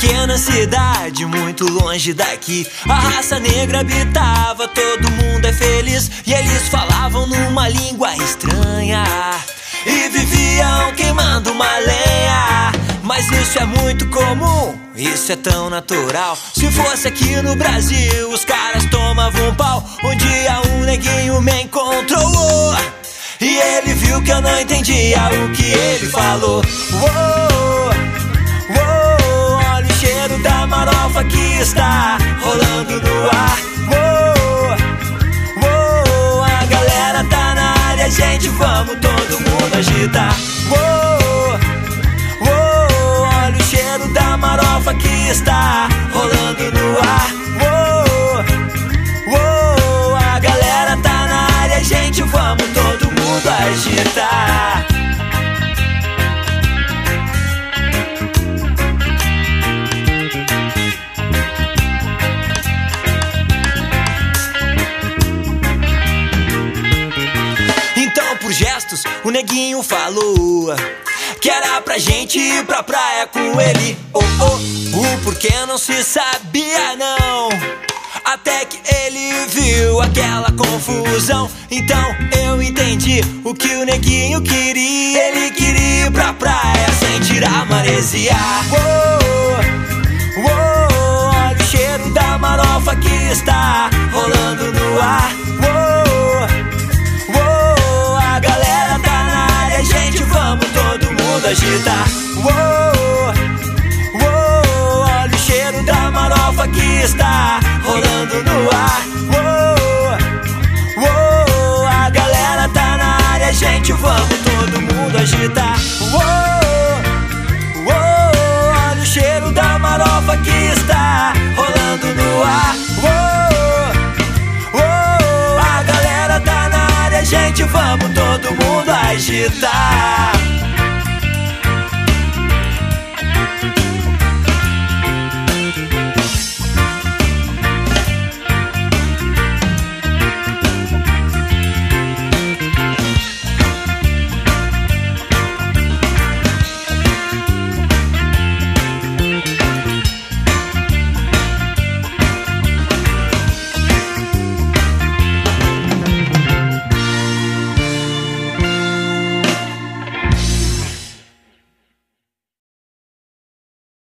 Pequena cidade, muito longe daqui, a raça negra habitava, todo mundo é feliz. E eles falavam numa língua estranha e viviam queimando uma lenha. Mas isso é muito comum, isso é tão natural. Se fosse aqui no Brasil, os caras tomavam um pau. Um dia um neguinho me encontrou. E ele viu que eu não entendia o que ele falou. Uou, gente, vamos todo mundo agitar. Uou, uou, olha o cheiro da marofa que está gestos, o neguinho falou que era pra gente ir pra praia com ele. Oh, oh, o porquê não se sabia, não. Até que ele viu aquela confusão. Então eu entendi o que o neguinho queria. Ele queria ir pra praia sem tirar maresia. Uou, mundo agitar. Uou, uou, olha o cheiro da marofa que está rolando no ar. Uou, uou, a galera tá na área, gente, vamos todo mundo agitar. Uou, uou, olha o cheiro da marofa que está rolando no ar. Uou, a galera tá na área, gente, vamos todo mundo agitar.